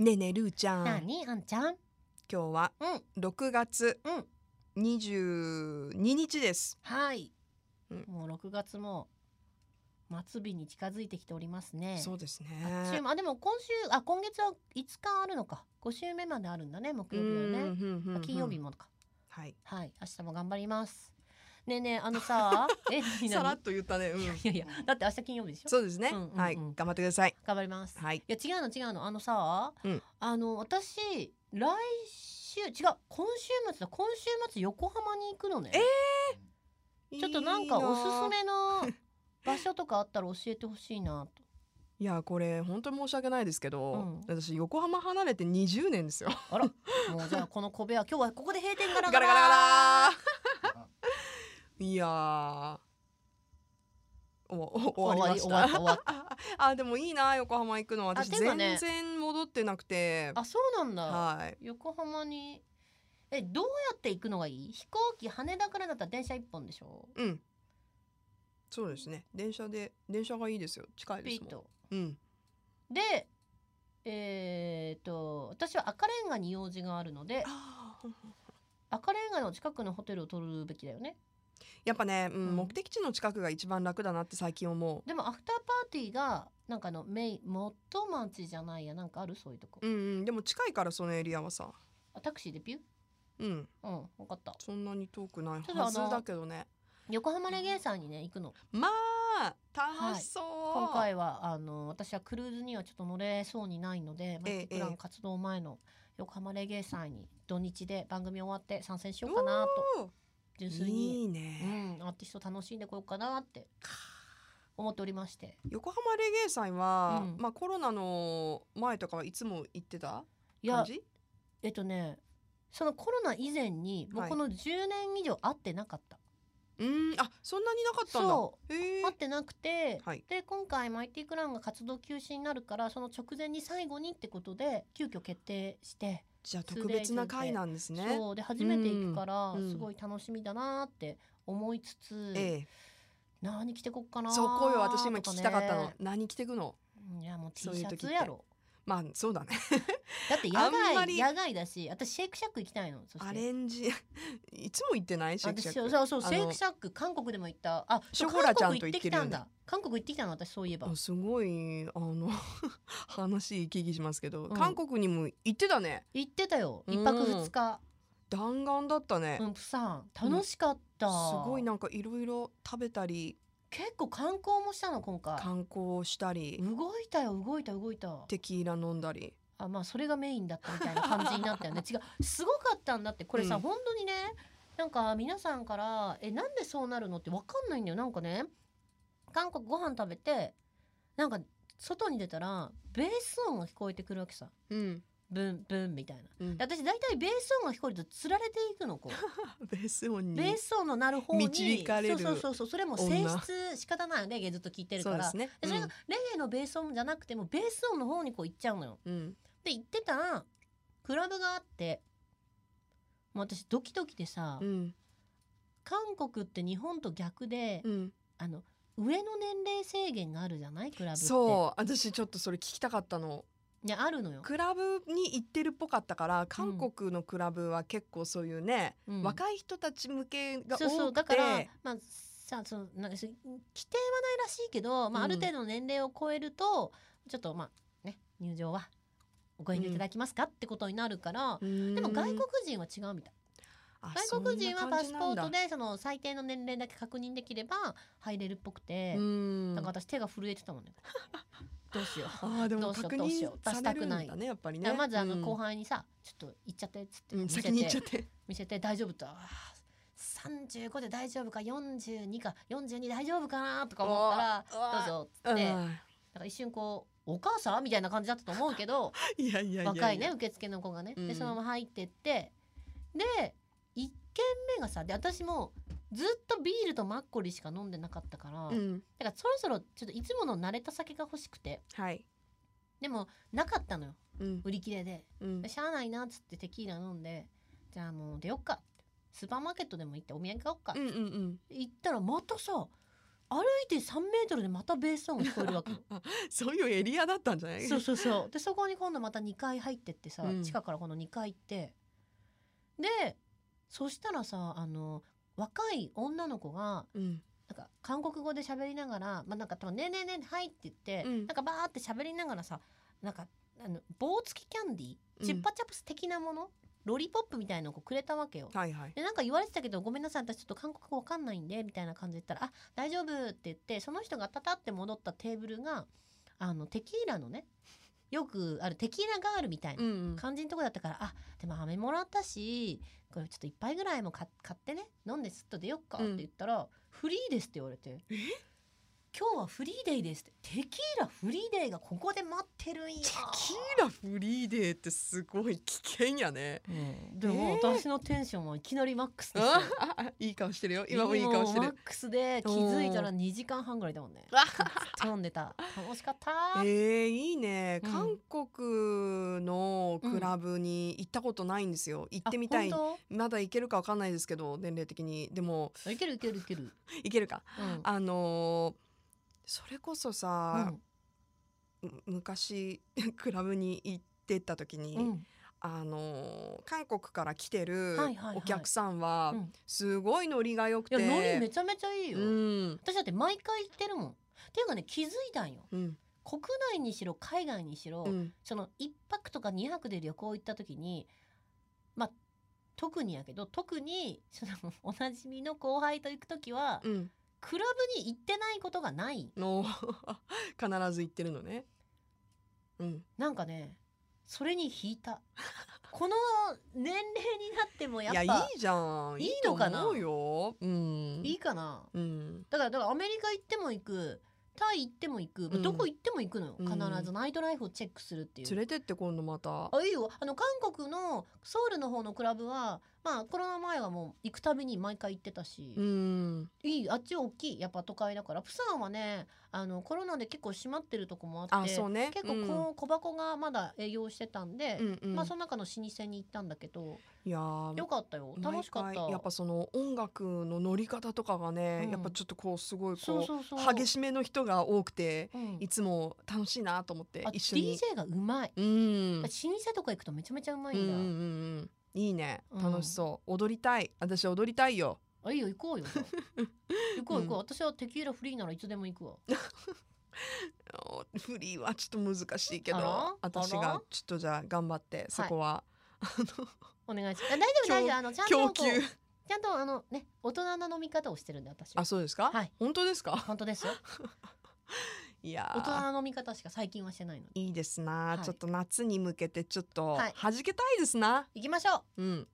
ねえねえるーちゃん。なにあんちゃん？今日はうん。6月うん。22日です。はい、うん。もう6月も末日に近づいてきておりますね。そうですね。あっちゅう間あでも今週あ今月は5日あるのか。5週目まであるんだね木曜日はね。金曜日もか。はい。はい。明日も頑張りますねえねえあのさ え何？さら何っと言ったね。うん。いやいやだって明日金曜日でしょ？そうですね。うんうんうん。はい。頑張ってください。頑張ります。はい。いや違うの違うの。あのさ、うん。あの私来週違う今週末だ。今週末横浜に行くのね。ちょっとなんかおすすめの 場所とかあったら教えてほしいなと。いやこれ本当に申し訳ないですけど、うん。私横浜離れて20年ですよ。あら。もうじゃあこの小部屋今日はここで閉店ガラガラ。ガラガラいやー。おお終わりました。終わった。あでもいいな横浜行くの。私全然戻ってなくて。あそうなんだ、はい。横浜に。えどうやって行くのがいい？飛行機羽田からだったら電車一本でしょ？うん。そうですね。電車で電車がいいですよ。近いですもん。うん。でえー、と私は赤レンガに用事があるので赤レンガの近くのホテルを取るべきだよねやっぱね、うんうん。目的地の近くが一番楽だなって最近思でもアフターパーティーがなんかあのメイン元町じゃないや。なんかあるそういうとこ、ううんうん。でも近いからそのエリアはさ。あタクシーでピュうん。うん分かった。そんなに遠くない。はずだけどね。横浜レゲエさんにね行くの。まあ楽しそう、今回はあの私はクルーズにはちょっと乗れそうにないので、マええイティプラン活動前の横浜レゲエ祭に土日で番組終わって参戦しようかなと。お純粋に。いいね、うん、アーティスト楽しんでこようかなって。思っておりまして。横浜レゲエ祭は、うん。まあコロナの前とかはいつも行ってた感じ？えっとねそのコロナ以前にもうはい。この10年以上会ってなかった、うん。あそんなになかったんだ。そう。会ってなくて、はい。で今回マイティクラウンが活動休止になるからその直前に最後にってことで急遽決定して、じゃあ特別な回なんですね。そう。で初めて行くからうん。すごい楽しみだなって思いつつ、え何着てこっかえなそう声を私今聞きたかったの。ね何着てくの？いやもう T シャそういう時って。ツやろまあそうだね。だって野あんまり。外野外だし私シェイクシャック行きたいのそして。アレンジ。いつも行ってない？シェイクシャッそうそうあのシェイクシャック韓国でも行った。あショコラちゃんと韓国行ってるよねきたんだ。韓国行ってきたの私そういえば。あすごいあの 話聞きしますけど、うん。韓国にも行ってたね。行ってたよ。うん。一泊二日。弾丸だったね、うんプサン。楽しかった、すごいなんかいろいろ食べたり結構観光もしたの今回。観光したり。動いたよ動いた動いた。テキーラ飲んだり。あまあそれがメインだったみたいな感じになったよね。違う。すごかったんだって。これさ、うん。本当にねなんか皆さんから「えなんでそうなるの?」って分かんないんだよ。なんかね韓国ご飯食べてなんか外に出たらベース音が聞こえてくるわけさ。うん、ブンブンみたいな。うん。で、私大体ベース音が聞こえるとつられていくのこう。ベース音にベース音の鳴る方に導かれるそうそうそうそれも性質仕方ないよレゲエずっと聞いてるから。そうですね。でそれがレゲエのベース音じゃなくてもベース音の方にこう行っちゃうのよ。うん。うんで行ってたらクラブがあってもう私ドキドキでさ、うん。韓国って日本と逆で、うん。あの上の年齢制限があるじゃない？クラブそう。私ちょっとそれ聞きたかったのいやあるのよ、クラブに行ってるっぽかったから韓国のクラブは結構そういうね、うん。若い人たち向けが多くて。そうそうだからまあさそのなんかし規定はないらしいけど、まあ、あうん。る程度の年齢を超えるとちょっとまあね入場はご遠慮いただきますか、ってことになるからででも外国人は違うみたい。外国人はパスポートでその最低の年齢だけ確認できれば入れるっぽくて、うん。だから私手が震えてたもんね どうしよう。あーでも確認されるんしたくない。だねやっぱりね。まずあのうん。後輩にさ、ちょっと行っちゃってっつってうん見せて,、見せて大丈夫と。あー35で大丈夫か42か42大丈夫かなとか思ったらどうぞっつって。だから一瞬こうお母さんみたいな感じだったと思うけどいやいやいや若いね受付の子がね、うん。でそのまま入ってって。で1軒目がさで私もずっとビールとマッコリしか飲んでなかったから、うん。だからそろそろちょっといつもの慣れた酒が欲しくてはい。でもなかったのよ。うん。売り切れで。うん。でしゃあないなっつってテキーラ飲んでじゃあもう出よっか。スーパーマーケットでも行ってお土産買おっか。ってうんうんうん。行ったらまたさ歩いて3メートルでまたベース音が聞こえるわけよ。そういうエリアだったんじゃない？そうそうそう。でそこに今度また2階入ってってさ、うん。地下からこの2階行って。でそしたらさあの若い女の子がうん。なんか韓国語で喋りながら、まあ、なんか多分ねえねえねえはいって言って、うん。なんかバーって喋りながらさなんかあの棒付きキャンディうん。ーチュッパチャプス的なもの、ロリポップみたいなのをくれたわけよ。はいはい。でなんか言われてたけどごめんなさい私ちょっと韓国語わかんないんでみたいな感じで言ったら「あ大丈夫」って言ってその人がタタって戻ったテーブルがあのテキーラのねよくあるテキーラガールみたいなうんうん。感じのとこだったから、あでも飴もらったしこれちょっと一杯ぐらいも買買ってね飲んですっと出よっかって言ったら、フリーですって言われて。え？今日はフリーデイです。ってテキーラフリーデイがここで待ってるんや。テキーラフリーデーってすごい危険やね。うん。でもえー。私のテンションはいきなりマックスですいい顔してるよ。今もいい顔してる。マックスで気づいたら2時間半ぐらいだもんね。あずっと飲んでた。楽しかった。えー、いいね、うん。韓国のクラブに行ったことないんですよ。行ってみたい。あ本まだ行けるかわかんないですけど年齢的に。でも当いけるいけるいける。行けるか。うん。あのーそれこそさ、うん。む昔 クラブに行ってた時に、うん。あのー韓国から来てるはいはいはい。お客さんはうん。すごいノリが良くて、いやノリめちゃめちゃいいよ、うん。私だって毎回行ってるもん。っていうかね気づいたんよ。うん。国内にしろ海外にしろ、うん。その1泊とか2泊で旅行行った時にまあ特にやけど特にその おなじみの後輩と行く時はうんクラブに行ってないことがない。の必ず行ってるのね。うん、なんかねそれに引いた。この年齢になってもやっぱいやいいじゃん。いいのかなと思うよ。うん、いいかな？うん、だからだからアメリカ行っても行くタイ行っても行く、うん。どこ行っても行くのよ。うん。必ず。ナイトライフをチェックするっていう。連れてって今度また。あいいよ。あの韓国のソウルの方のクラブはまあコロナ前はもう行くたびに毎回行ってたし、うん、いい。あっち大きい。やっぱ都会だから。プサンはねあのコロナで結構閉まってるとこもあって。結構こう小箱がまだ営業してたんで、まあその中の老舗に行ったんだけどいやー。よかったよ。楽しかった。やっぱその音楽の乗り方とかがね、うん。やっぱちょっとこうすごいこそう激しめの人が多くてうん。いつも楽しいなと思ってあ一緒に。DJ がうまい、うん。老舗とか行くとめちゃめちゃうまいんだ、いいね。うん。楽しそう、踊りたい。私踊りたいよあいいよ行こうよ 行こう行こう、うん。私はテキーラフリーならいつでも行くわ。お フリーはちょっと難しいけど私がちょっとじゃあ頑張ってそこは、お願いします。あ大丈夫大丈夫。あのちゃんとちゃんとあのね大人な飲み方をしてるんで私は。あそうですか、はい。本当ですか？本当ですよ。いや大人ーな飲み方しか最近はしてないので。いいですな、はい。ちょっと夏に向けてちょっとはい。弾けたいですな、行きましょう。うん